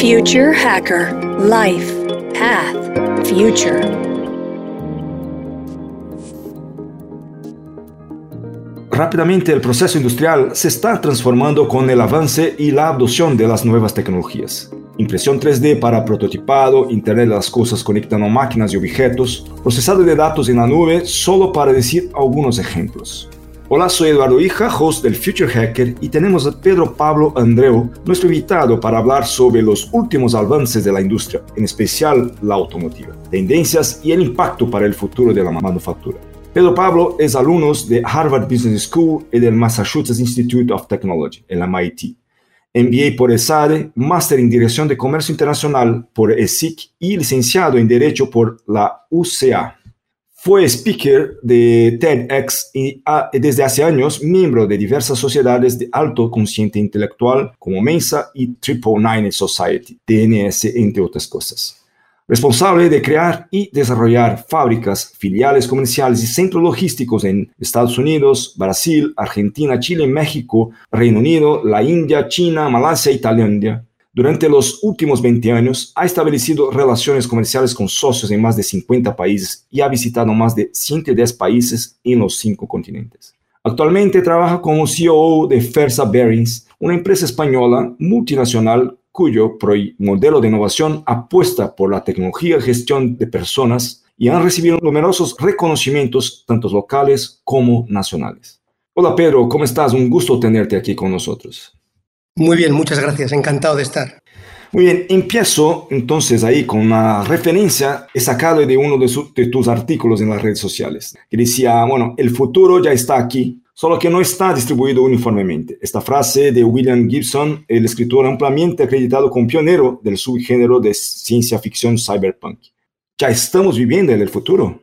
Future Hacker Life Path Future. Rápidamente el proceso industrial se está transformando con el avance y la adopción de las nuevas tecnologías. Impresión 3D para prototipado, Internet de las Cosas conectando máquinas y objetos, procesado de datos en la nube, solo para decir algunos ejemplos. Hola, soy Eduardo Hija, host del Future Hacker, y tenemos a Pedro Pablo Andreu, nuestro invitado, para hablar sobre los últimos avances de la industria, en especial la automotiva, tendencias y el impacto para el futuro de la manufactura. Pedro Pablo es alumno de Harvard Business School y del Massachusetts Institute of Technology, el MIT. MBA por ESADE, máster en Dirección de Comercio Internacional por ESIC y licenciado en Derecho por la UCA. Fue speaker de TEDx y desde hace años miembro de diversas sociedades de alto consciente intelectual como Mensa y Triple Nine Society, TNS, entre otras cosas responsable de crear y desarrollar fábricas, filiales comerciales y centros logísticos en Estados Unidos, Brasil, Argentina, Chile, México, Reino Unido, la India, China, Malasia y Tailandia. Durante los últimos 20 años ha establecido relaciones comerciales con socios en más de 50 países y ha visitado más de 110 países en los cinco continentes. Actualmente trabaja como CEO de Fersa Bearings, una empresa española multinacional cuyo modelo de innovación apuesta por la tecnología y gestión de personas y han recibido numerosos reconocimientos, tanto locales como nacionales. Hola Pedro, ¿cómo estás? Un gusto tenerte aquí con nosotros. Muy bien, muchas gracias, encantado de estar. Muy bien, empiezo entonces ahí con una referencia he sacado de uno de, de tus artículos en las redes sociales, que decía, bueno, el futuro ya está aquí, solo que no está distribuido uniformemente. Esta frase de William Gibson, el escritor ampliamente acreditado como pionero del subgénero de ciencia ficción cyberpunk. ¿Ya estamos viviendo en el futuro?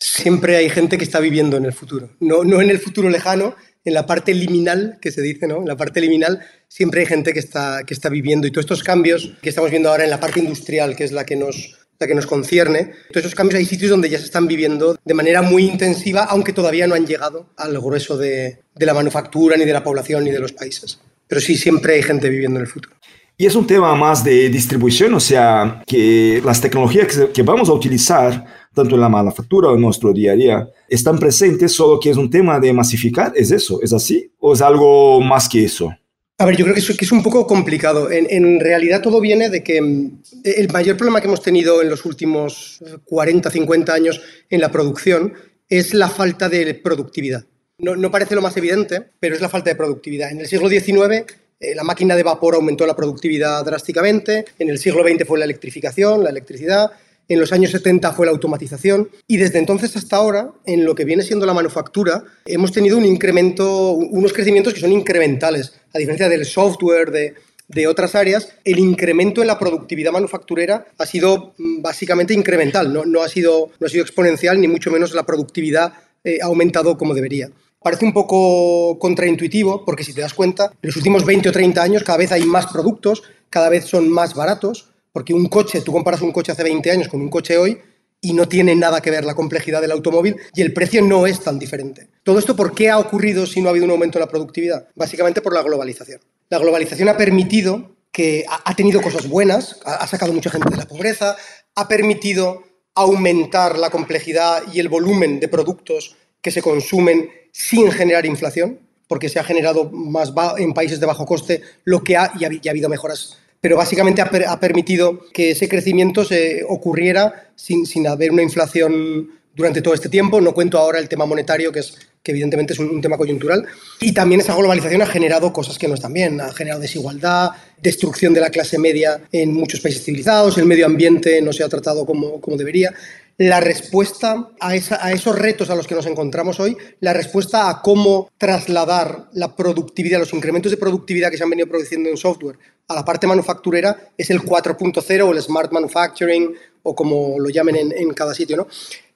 Siempre hay gente que está viviendo en el futuro. No, no en el futuro lejano, en la parte liminal, que se dice, ¿no? En la parte liminal siempre hay gente que está, que está viviendo y todos estos cambios que estamos viendo ahora en la parte industrial, que es la que nos, la que nos concierne. Todos esos cambios hay sitios donde ya se están viviendo de manera muy intensiva, aunque todavía no han llegado al grueso de, de la manufactura, ni de la población, ni de los países. Pero sí, siempre hay gente viviendo en el futuro. Y es un tema más de distribución, o sea, que las tecnologías que, vamos a utilizar, tanto en la manufactura o en nuestro día a día, están presentes, solo que es un tema de masificar, ¿es eso? ¿Es así? ¿O es algo más que eso? A ver, yo creo que es, un poco complicado. En, realidad todo viene de que mm, el mayor problema que hemos tenido en los últimos 40, 50 años en la producción es la falta de productividad. No, parece lo más evidente, pero es la falta de productividad. En el siglo XIX eh, la máquina de vapor aumentó la productividad drásticamente, en el siglo XX fue la electrificación, la electricidad, en los años 70 fue la automatización y desde entonces hasta ahora, en lo que viene siendo la manufactura, hemos tenido un incremento, unos crecimientos que son incrementales, a diferencia del software, de, de otras áreas, el incremento en la productividad manufacturera ha sido mm, básicamente incremental, no, no, ha, sido, no ha sido exponencial, ni mucho menos la productividad eh, ha aumentado como debería. Parece un poco contraintuitivo porque si te das cuenta, en los últimos 20 o 30 años cada vez hay más productos, cada vez son más baratos, porque un coche, tú comparas un coche hace 20 años con un coche hoy y no tiene nada que ver la complejidad del automóvil y el precio no es tan diferente. ¿Todo esto por qué ha ocurrido si no ha habido un aumento en la productividad? Básicamente por la globalización. La globalización ha permitido que ha tenido cosas buenas, ha sacado mucha gente de la pobreza, ha permitido aumentar la complejidad y el volumen de productos que se consumen sin generar inflación, porque se ha generado más en países de bajo coste lo que ha y ha habido mejoras pero básicamente ha, permitido que ese crecimiento se ocurriera sin, sin, haber una inflación durante todo este tiempo. No cuento ahora el tema monetario, que, es, que evidentemente es un, tema coyuntural. Y también esa globalización ha generado cosas que no están bien. Ha generado desigualdad, destrucción de la clase media en muchos países civilizados, el medio ambiente no se ha tratado como, como debería la respuesta a, esos retos a los que nos encontramos hoy, la respuesta a cómo trasladar la productividad, los incrementos de productividad que se han venido produciendo en software a la parte manufacturera es el 4.0 o el Smart Manufacturing o como lo llamen en, en cada sitio. ¿no?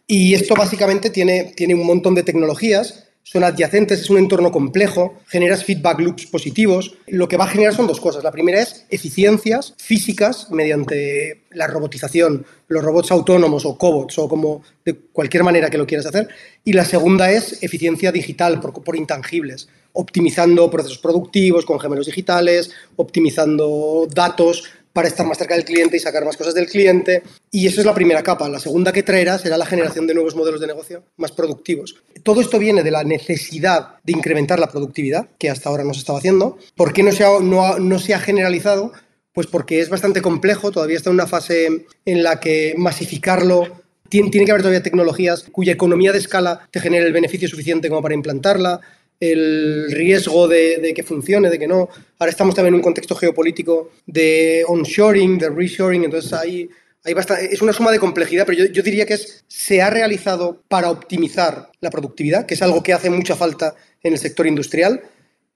Y esto básicamente tiene, tiene un montón de tecnologías son adyacentes, es un entorno complejo, generas feedback loops positivos. Lo que va a generar son dos cosas. La primera es eficiencias físicas mediante la robotización, los robots autónomos o cobots o como de cualquier manera que lo quieras hacer. Y la segunda es eficiencia digital por, por intangibles, optimizando procesos productivos con gemelos digitales, optimizando datos para estar más cerca del cliente y sacar más cosas del cliente. Y eso es la primera capa. La segunda que traerá será la generación de nuevos modelos de negocio más productivos. Todo esto viene de la necesidad de incrementar la productividad, que hasta ahora no se estaba haciendo. ¿Por qué no se ha, no, no se ha generalizado? Pues porque es bastante complejo, todavía está en una fase en la que masificarlo tiene, que haber todavía tecnologías cuya economía de escala te genere el beneficio suficiente como para implantarla, el riesgo de, que funcione, de que no. Ahora estamos también en un contexto geopolítico de onshoring, de reshoring, entonces hay, hay es una suma de complejidad, pero yo, yo, diría que es, se ha realizado para optimizar la productividad, que es algo que hace mucha falta en el sector industrial,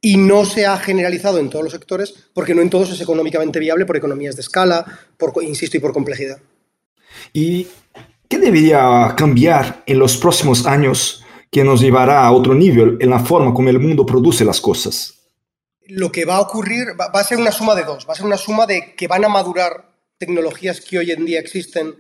y no se ha generalizado en todos los sectores, porque no en todos es económicamente viable por economías de escala, por, insisto, y por complejidad. ¿Y qué debería cambiar en los próximos años que nos llevará a otro nivel en la forma como el mundo produce las cosas? Lo que va a ocurrir va, a ser una suma de dos. Va a ser una suma de que van a madurar tecnologías que hoy en día existen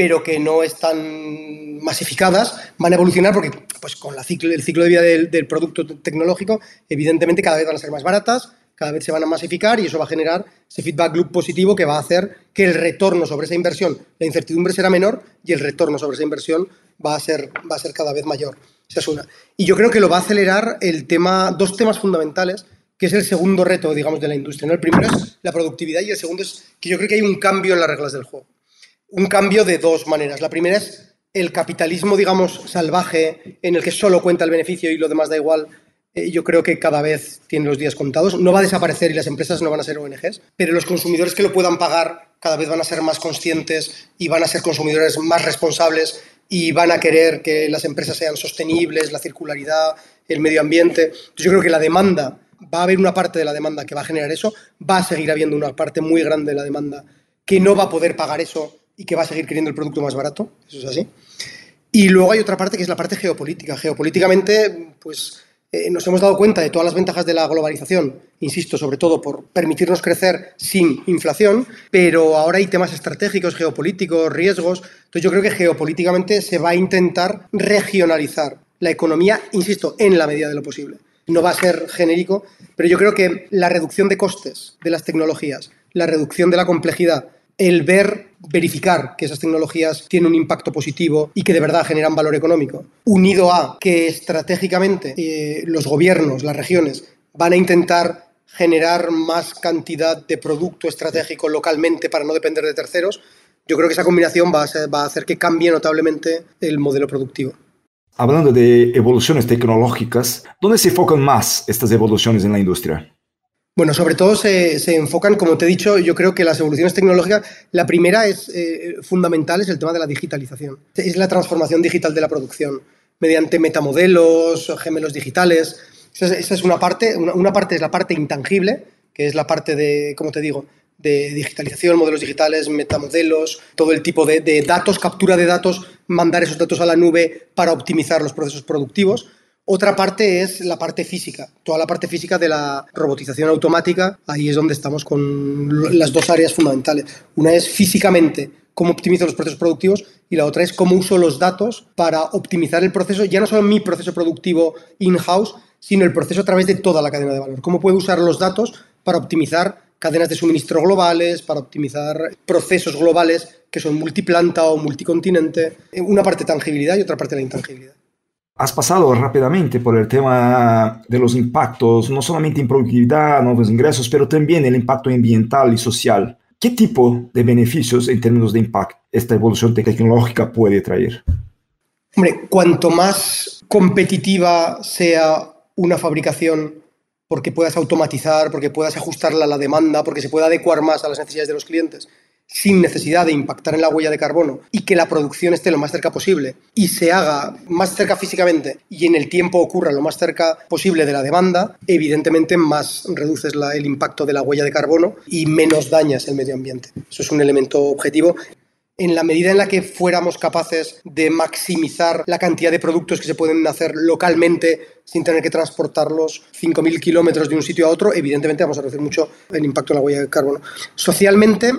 pero que no están masificadas, van a evolucionar porque pues, con el ciclo de vida del, producto tecnológico, evidentemente cada vez van a ser más baratas, cada vez se van a masificar y eso va a generar ese feedback loop positivo que va a hacer que el retorno sobre esa inversión, la incertidumbre será menor y el retorno sobre esa inversión va a ser, va a ser cada vez mayor. Esa es una. Y yo creo que lo va a acelerar el tema, dos temas fundamentales, que es el segundo reto, digamos, de la industria. El primero es la productividad y el segundo es que yo creo que hay un cambio en las reglas del juego un cambio de dos maneras. La primera es el capitalismo, digamos, salvaje, en el que solo cuenta el beneficio y lo demás da igual. Eh, yo creo que cada vez tiene los días contados. No va a desaparecer y las empresas no van a ser ONGs, pero los consumidores que lo puedan pagar cada vez van a ser más conscientes y van a ser consumidores más responsables y van a querer que las empresas sean sostenibles, la circularidad, el medio ambiente. Entonces yo creo que la demanda, va a haber una parte de la demanda que va a generar eso, va a seguir habiendo una parte muy grande de la demanda que no va a poder pagar eso y que va a seguir queriendo el producto más barato, eso es así. Y luego hay otra parte que es la parte geopolítica. Geopolíticamente, pues eh, nos hemos dado cuenta de todas las ventajas de la globalización, insisto, sobre todo por permitirnos crecer sin inflación, pero ahora hay temas estratégicos, geopolíticos, riesgos. Entonces yo creo que geopolíticamente se va a intentar regionalizar la economía, insisto, en la medida de lo posible. No va a ser genérico, pero yo creo que la reducción de costes de las tecnologías, la reducción de la complejidad, el ver, verificar que esas tecnologías tienen un impacto positivo y que de verdad generan valor económico, unido a que estratégicamente eh, los gobiernos, las regiones, van a intentar generar más cantidad de producto estratégico localmente para no depender de terceros, yo creo que esa combinación va a, va a hacer que cambie notablemente el modelo productivo. Hablando de evoluciones tecnológicas, ¿dónde se enfocan más estas evoluciones en la industria? Bueno, sobre todo se, enfocan, como te he dicho, yo creo que las evoluciones tecnológicas, la primera es eh, fundamental, es el tema de la digitalización. Es la transformación digital de la producción, mediante metamodelos, gemelos digitales. Esa es, una parte, una, parte es la parte intangible, que es la parte de, como te digo, de digitalización, modelos digitales, metamodelos, todo el tipo de datos, captura de datos, mandar esos datos a la nube para optimizar los procesos productivos. Otra parte es la parte física, toda la parte física de la robotización automática, ahí es donde estamos con las dos áreas fundamentales. Una es físicamente cómo optimizo los procesos productivos y la otra es cómo uso los datos para optimizar el proceso, ya no solo mi proceso productivo in-house, sino el proceso a través de toda la cadena de valor. Cómo puedo usar los datos para optimizar cadenas de suministro globales, para optimizar procesos globales que son multiplanta o multicontinente. Una parte tangibilidad y otra parte la intangibilidad has pasado rápidamente por el tema de los impactos, no solamente en productividad, nuevos ingresos, pero también el impacto ambiental y social. ¿Qué tipo de beneficios en términos de impacto esta evolución tecnológica puede traer? Hombre, cuanto más competitiva sea una fabricación, porque puedas automatizar, porque puedas ajustarla a la demanda, porque se pueda adecuar más a las necesidades de los clientes, sin necesidad de impactar en la huella de carbono y que la producción esté lo más cerca posible y se haga más cerca físicamente y en el tiempo ocurra lo más cerca posible de la demanda, evidentemente más reduces el impacto de la huella de carbono y menos dañas el medio ambiente. Eso es un elemento objetivo en la medida en la que fuéramos capaces de maximizar la cantidad de productos que se pueden hacer localmente sin tener que transportarlos 5.000 kilómetros de un sitio a otro, evidentemente vamos a reducir mucho el impacto en la huella de carbono. Socialmente,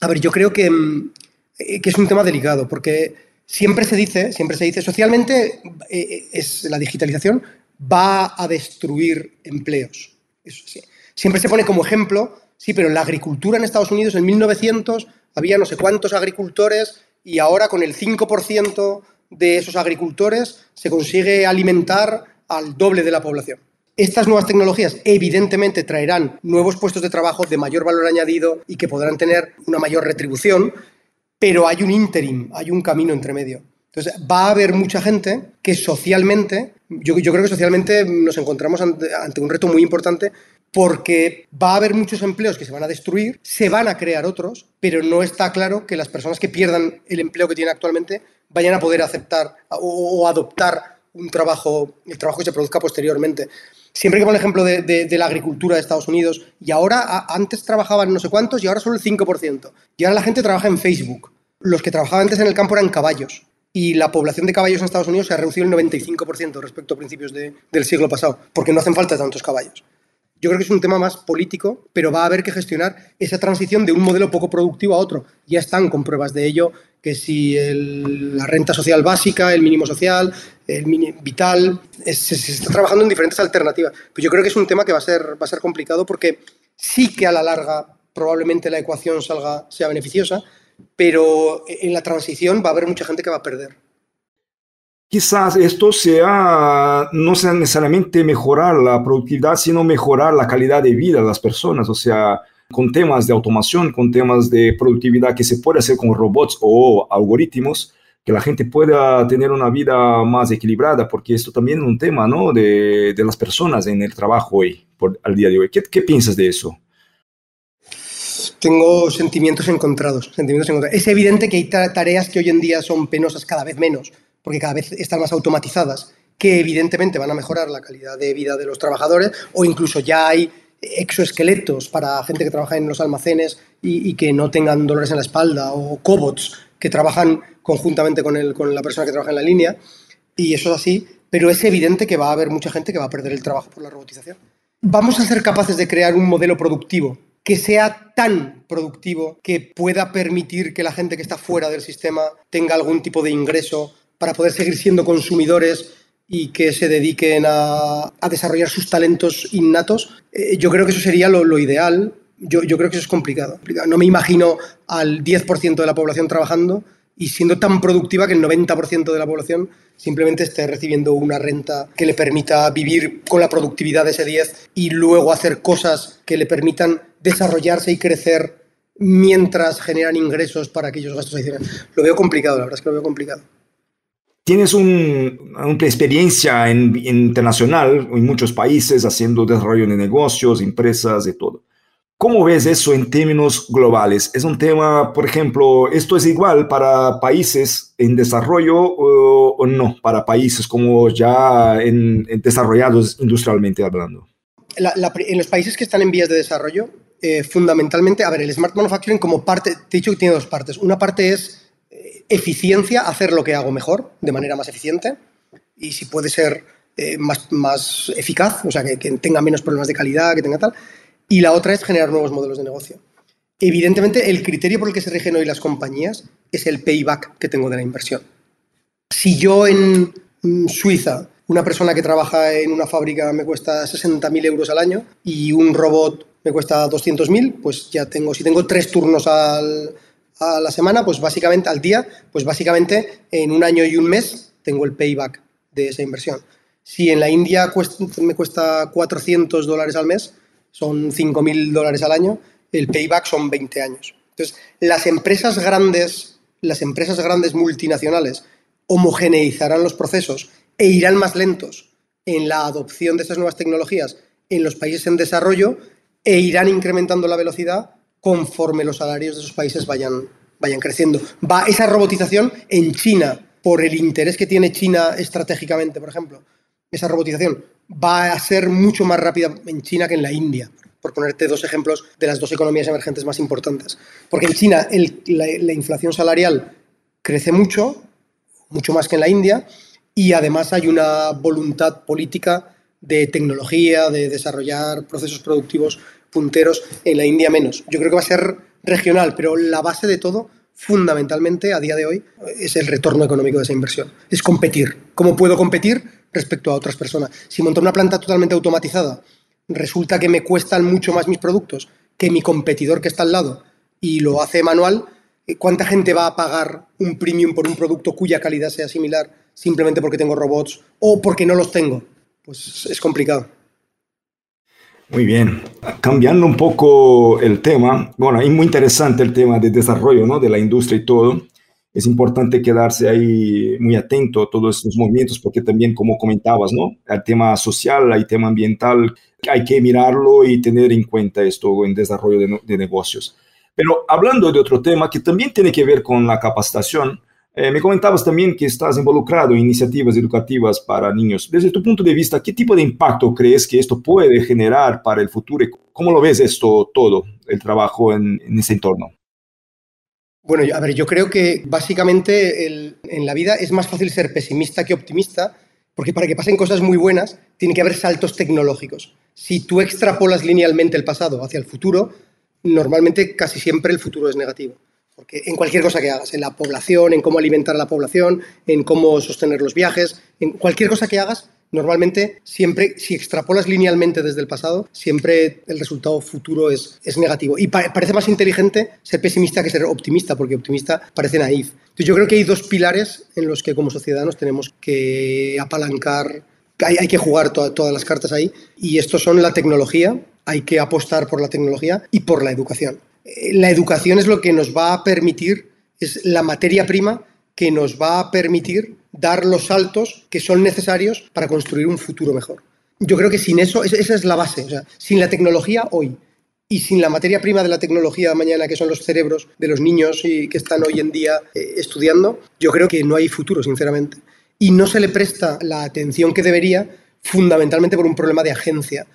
a ver, yo creo que, mm, eh, que es un tema delicado, porque siempre se dice, siempre se dice, socialmente eh, eh, es, la digitalización va a destruir empleos. Eso sí. Siempre se pone como ejemplo Sí, pero en la agricultura en Estados Unidos en 1900 había no sé cuántos agricultores y ahora con el 5% de esos agricultores se consigue alimentar al doble de la población. Estas nuevas tecnologías evidentemente traerán nuevos puestos de trabajo de mayor valor añadido y que podrán tener una mayor retribución, pero hay un interim, hay un camino entre medio. Entonces, va a haber mucha gente que socialmente, yo, creo que socialmente nos encontramos ante, un reto muy importante porque va a haber muchos empleos que se van a destruir, se van a crear otros, pero no está claro que las personas que pierdan el empleo que tienen actualmente vayan a poder aceptar o, adoptar un trabajo, el trabajo que se produzca posteriormente. Siempre que pongo el ejemplo de, la agricultura de Estados Unidos, y ahora, antes trabajaban no sé cuántos y ahora solo el 5%. Y ahora la gente trabaja en Facebook. Los que trabajaban antes en el campo eran caballos. Y la población de caballos en Estados Unidos se ha reducido el 95% respecto a principios del siglo pasado, porque no hacen falta tantos caballos. Yo creo que es un tema más político, pero va a haber que gestionar esa transición de un modelo poco productivo a otro. Ya están con pruebas de ello, que si la renta social básica, el mínimo social, el mini, vital, se, está trabajando en diferentes alternativas. Pero yo creo que es un tema que va a ser, va a ser complicado porque sí que a la larga probablemente la ecuación salga, sea beneficiosa, pero en la transición va a haber mucha gente que va a perder. Quizás esto sea, no sea necesariamente mejorar la productividad, sino mejorar la calidad de vida de las personas, o sea, con temas de automación, con temas de productividad que se puede hacer con robots o algoritmos, que la gente pueda tener una vida más equilibrada, porque esto también es un tema ¿no? de, de las personas en el trabajo hoy, por, al día de hoy. ¿Qué, ¿Qué, piensas de eso? Tengo sentimientos encontrados, sentimientos encontrados. Es evidente que hay tareas que hoy en día son penosas cada vez menos porque cada vez están más automatizadas, que evidentemente van a mejorar la calidad de vida de los trabajadores, o incluso ya hay exoesqueletos para gente que trabaja en los almacenes y, que no tengan dolores en la espalda, o cobots que trabajan conjuntamente con, el, con la persona que trabaja en la línea, y eso es así, pero es evidente que va a haber mucha gente que va a perder el trabajo por la robotización. Vamos a ser capaces de crear un modelo productivo que sea tan productivo que pueda permitir que la gente que está fuera del sistema tenga algún tipo de ingreso para poder seguir siendo consumidores y que se dediquen a, desarrollar sus talentos innatos, eh, yo creo que eso sería lo, ideal. Yo, yo, creo que eso es complicado. No me imagino al 10% de la población trabajando y siendo tan productiva que el 90% de la población simplemente esté recibiendo una renta que le permita vivir con la productividad de ese 10 y luego hacer cosas que le permitan desarrollarse y crecer mientras generan ingresos para aquellos gastos adicionales. Lo veo complicado, la verdad es que lo veo complicado. Tienes una experiencia internacional en muchos países haciendo desarrollo de negocios, empresas, y todo. ¿Cómo ves eso en términos globales? ¿Es un tema, por ejemplo, esto es igual para países en desarrollo o, no, para países como ya en, desarrollados industrialmente hablando? en los países que están en vías de desarrollo, eh, fundamentalmente, a ver, el smart manufacturing como parte, te he dicho que tiene dos partes. Una parte es eficiencia, hacer lo que hago mejor, de manera más eficiente, y si puede ser eh, más, más, eficaz, o sea, que, tenga menos problemas de calidad, que tenga tal. Y la otra es generar nuevos modelos de negocio. Evidentemente, el criterio por el que se rigen hoy las compañías es el payback que tengo de la inversión. Si yo en mm, Suiza, una persona que trabaja en una fábrica me cuesta 60.000 euros al año y un robot me cuesta 200.000, pues ya tengo, si tengo tres turnos al, a la semana, pues básicamente al día, pues básicamente en un año y un mes tengo el payback de esa inversión. Si en la India me cuesta 400 dólares al mes, son 5.000 dólares al año, el payback son 20 años. Entonces, las empresas grandes, las empresas grandes multinacionales homogeneizarán los procesos e irán más lentos en la adopción de estas nuevas tecnologías en los países en desarrollo e irán incrementando la velocidad conforme los salarios de esos países vayan, vayan creciendo. Va esa robotización en China, por el interés que tiene China estratégicamente, por ejemplo, esa robotización va a ser mucho más rápida en China que en la India, por ponerte dos ejemplos de las dos economías emergentes más importantes. Porque en China la, la inflación salarial crece mucho, mucho más que en la India, y además hay una voluntad política de tecnología, de desarrollar procesos productivos punteros, en la India menos. Yo creo que va a ser regional, pero la base de todo, fundamentalmente, a día de hoy, es el retorno económico de esa inversión. Es competir. ¿Cómo puedo competir respecto a otras personas? Si monto una planta totalmente automatizada, resulta que me cuestan mucho más mis productos, que mi competidor que está al lado y lo hace manual, eh, ¿cuánta gente va a pagar un premium por un producto cuya calidad sea similar simplemente porque tengo robots o porque no los tengo? Pues es complicado. Muy bien. Cambiando un poco el tema, bueno, es muy interesante el tema de desarrollo ¿no? de la industria y todo. Es importante quedarse ahí muy atento a todos estos movimientos porque también, como comentabas, ¿no? El tema social, el tema ambiental, hay que mirarlo y tener en cuenta esto en desarrollo de, de negocios. Pero hablando de otro tema que también tiene que ver con la capacitación, eh, me comentabas también que estás involucrado en iniciativas educativas para niños. Desde tu punto de vista, ¿qué tipo de impacto crees que esto puede generar para el futuro? ¿Cómo lo ves esto todo, el trabajo en, ese entorno? Bueno, a ver, yo creo que básicamente en la vida es más fácil ser pesimista que optimista, porque para que pasen cosas muy buenas tiene que haber saltos tecnológicos. Si tú extrapolas linealmente el pasado hacia el futuro, normalmente casi siempre el futuro es negativo. Porque en cualquier cosa que hagas, en la población, en cómo alimentar a la población, en cómo sostener los viajes, en cualquier cosa que hagas, normalmente siempre, si extrapolas linealmente desde el pasado, siempre el resultado futuro es, es negativo. Y parece más inteligente ser pesimista que ser optimista, porque optimista parece naif. Entonces yo creo que hay dos pilares en los que como sociedad tenemos que apalancar, hay, hay que jugar todas las cartas ahí, y estos son la tecnología, hay que apostar por la tecnología y por la educación la educación es lo que nos va a permitir, es la materia prima que nos va a permitir dar los saltos que son necesarios para construir un futuro mejor. Yo creo que sin eso, esa es la base. Sin la tecnología hoy y sin la materia prima de la tecnología mañana, que son los cerebros de los niños y que están hoy en día eh, estudiando, yo creo que no hay futuro, sinceramente. Y no se le presta la atención que debería, fundamentalmente por un problema de agencia.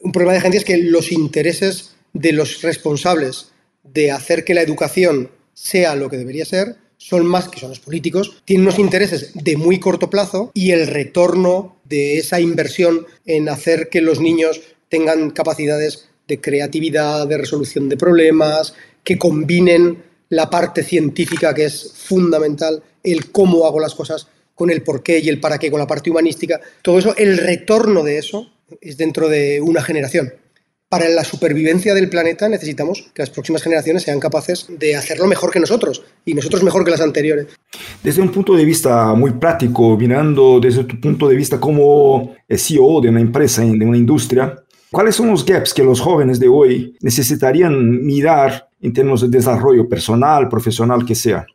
Un problema de agencia es que los intereses de los responsables de hacer que la educación sea lo que debería ser son más que son los políticos, tienen unos intereses de muy corto plazo y el retorno de esa inversión en hacer que los niños tengan capacidades de creatividad, de resolución de problemas, que combinen la parte científica que es fundamental, el cómo hago las cosas con el por qué y el para qué, con la parte humanística, todo eso, el retorno de eso es dentro de una generación para la supervivencia del planeta necesitamos que las próximas generaciones sean capaces de hacerlo mejor que nosotros y nosotros mejor que las anteriores. Desde un punto de vista muy práctico, mirando desde tu punto de vista como CEO de una empresa, de una industria, ¿cuáles son los gaps que los jóvenes de hoy necesitarían mirar en términos de desarrollo personal, profesional, que sea?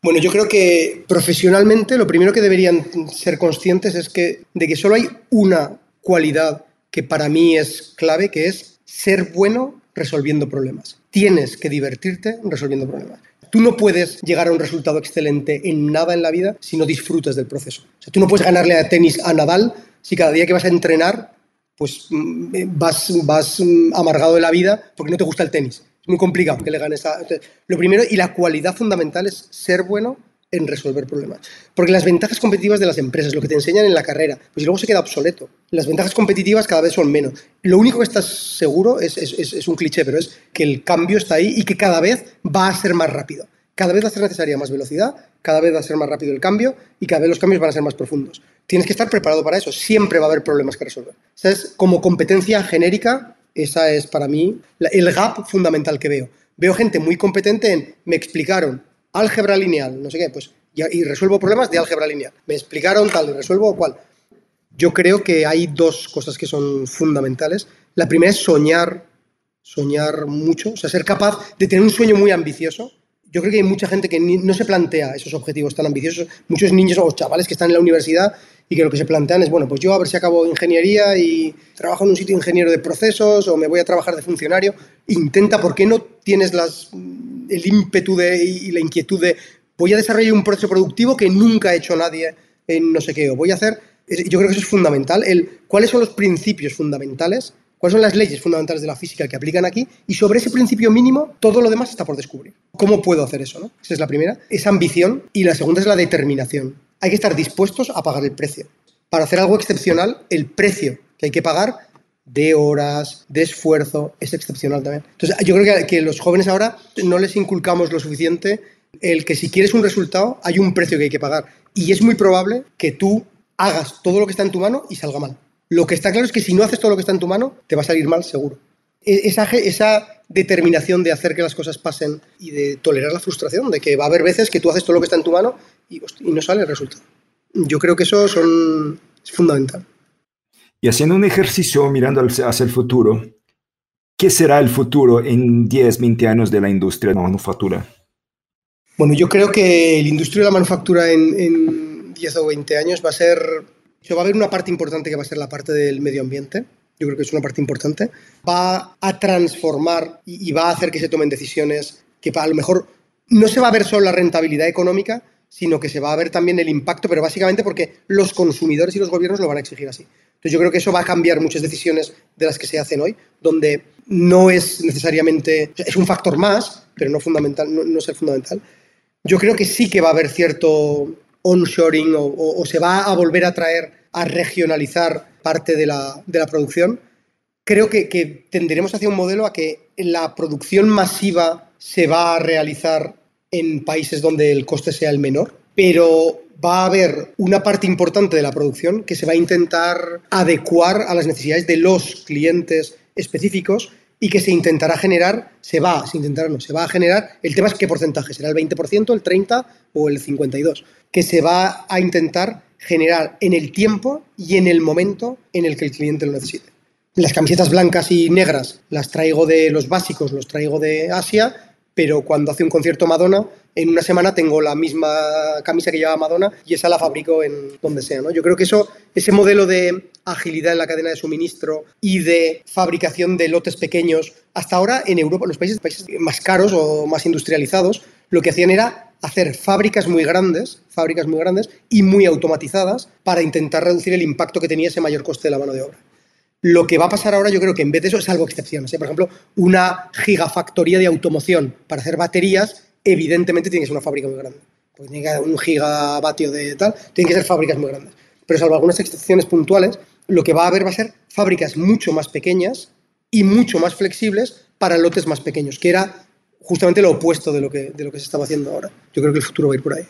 Bueno, yo creo que profesionalmente lo primero que deberían ser conscientes es que de que solo hay una cualidad que para mí es clave, que es ser bueno resolviendo problemas. Tienes que divertirte resolviendo problemas. Tú no puedes llegar a un resultado excelente en nada en la vida si no disfrutas del proceso. O sea, tú no puedes ganarle a tenis a Nadal si cada día que vas a entrenar pues mm, vas, vas mm, amargado de la vida porque no te gusta el tenis. Es muy complicado que le ganes a... Lo primero y la cualidad fundamental es ser bueno en resolver problemas. Porque las ventajas competitivas de las empresas, lo que te enseñan en la carrera, pues luego se queda obsoleto. Las ventajas competitivas cada vez son menos. Lo único que estás seguro es, es, un cliché, pero es que el cambio está ahí y que cada vez va a ser más rápido. Cada vez va a ser necesaria más velocidad, cada vez va a ser más rápido el cambio y cada vez los cambios van a ser más profundos. Tienes que estar preparado para eso. Siempre va a haber problemas que resolver. ¿Sabes? Como competencia genérica, esa es para mí el gap fundamental que veo. Veo gente muy competente en me explicaron álgebra lineal, no sé qué, pues, y, resuelvo problemas de álgebra lineal. Me explicaron tal, y resuelvo cual. Yo creo que hay dos cosas que son fundamentales. La primera es soñar, soñar mucho, o sea, ser capaz de tener un sueño muy ambicioso. Yo creo que hay mucha gente que no se plantea esos objetivos tan ambiciosos. Muchos niños o chavales que están en la universidad y que lo que se plantean es, bueno, pues yo a ver si acabo ingeniería y trabajo en un sitio ingeniero de procesos o me voy a trabajar de funcionario. Intenta, ¿por qué no tienes las el ímpetu de, y la inquietud de voy a desarrollar un proceso productivo que nunca ha hecho nadie en no sé qué, o voy a hacer, yo creo que eso es fundamental, el cuáles son los principios fundamentales, cuáles son las leyes fundamentales de la física que aplican aquí, y sobre ese principio mínimo todo lo demás está por descubrir. ¿Cómo puedo hacer eso? No? Esa es la primera, esa ambición, y la segunda es la determinación. Hay que estar dispuestos a pagar el precio. Para hacer algo excepcional, el precio que hay que pagar de horas, de esfuerzo, es excepcional también. Entonces, yo creo que, que los jóvenes ahora no les inculcamos lo suficiente el que si quieres un resultado hay un precio que hay que pagar. Y es muy probable que tú hagas todo lo que está en tu mano y salga mal. Lo que está claro es que si no haces todo lo que está en tu mano, te va a salir mal seguro. e-, esa, esa determinación de hacer que las cosas pasen y de tolerar la frustración, de que va a haber veces que tú haces todo lo que está en tu mano y, no sale el resultado. Yo creo que eso son, es fundamental. Y haciendo un ejercicio mirando hacia el futuro, ¿qué será el futuro en 10, 20 años de la industria de la manufactura? Bueno, yo creo que la industria de la manufactura en, en 10 o 20 años va a ser, va a haber una parte importante que va a ser la parte del medio ambiente. Yo creo que es una parte importante. Va a transformar y, va a hacer que se tomen decisiones que a lo mejor no se va a ver solo la rentabilidad económica, sino que se va a ver también el impacto, pero básicamente porque los consumidores y los gobiernos lo van a exigir así. Entonces yo creo que eso va a cambiar muchas decisiones de las que se hacen hoy, donde no es necesariamente, es un factor más, pero no, fundamental, no, es el fundamental. Yo creo que sí que va a haber cierto onshoring o, o, se va a volver a traer, a regionalizar parte de la, de la producción. Creo que, que tenderemos hacia un modelo a que la producción masiva se va a realizar en países donde el coste sea el menor, pero va a haber una parte importante de la producción que se va a intentar adecuar a las necesidades de los clientes específicos y que se intentará generar, se va, se intentará no, se va a generar, el tema es qué porcentaje, será el 20%, el 30% o el 52%, que se va a intentar generar en el tiempo y en el momento en el que el cliente lo necesite. Las camisetas blancas y negras las traigo de los básicos, los traigo de Asia, pero cuando hace un concierto Madonna, en una semana tengo la misma camisa que lleva Madonna y esa la fabrico en donde sea. ¿no? Yo creo que eso, ese modelo de agilidad en la cadena de suministro y de fabricación de lotes pequeños, hasta ahora en Europa, los países, países más caros o más industrializados, lo que hacían era hacer fábricas muy grandes, fábricas muy grandes y muy automatizadas para intentar reducir el impacto que tenía ese mayor coste de la mano de obra. Lo que va a pasar ahora, yo creo que en vez de eso, es algo excepciones. ¿eh? Por ejemplo, una gigafactoría de automoción para hacer baterías, evidentemente tiene que ser una fábrica muy grande. Porque tiene que un gigavatio de tal, tienen que ser fábricas muy grandes. Pero salvo algunas excepciones puntuales, lo que va a haber va a ser fábricas mucho más pequeñas y mucho más flexibles para lotes más pequeños, que era justamente lo opuesto de lo que, de lo que se estaba haciendo ahora. Yo creo que el futuro va a ir por ahí.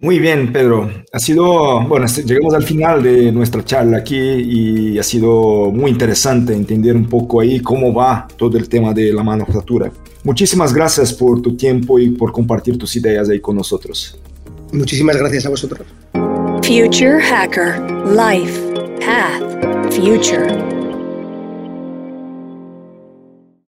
Muy bien, Pedro. Ha sido, bueno, llegamos al final de nuestra charla aquí y ha sido muy interesante entender un poco ahí cómo va todo el tema de la manufactura. Muchísimas gracias por tu tiempo y por compartir tus ideas ahí con nosotros. Muchísimas gracias a vosotros. Future Hacker Life Path Future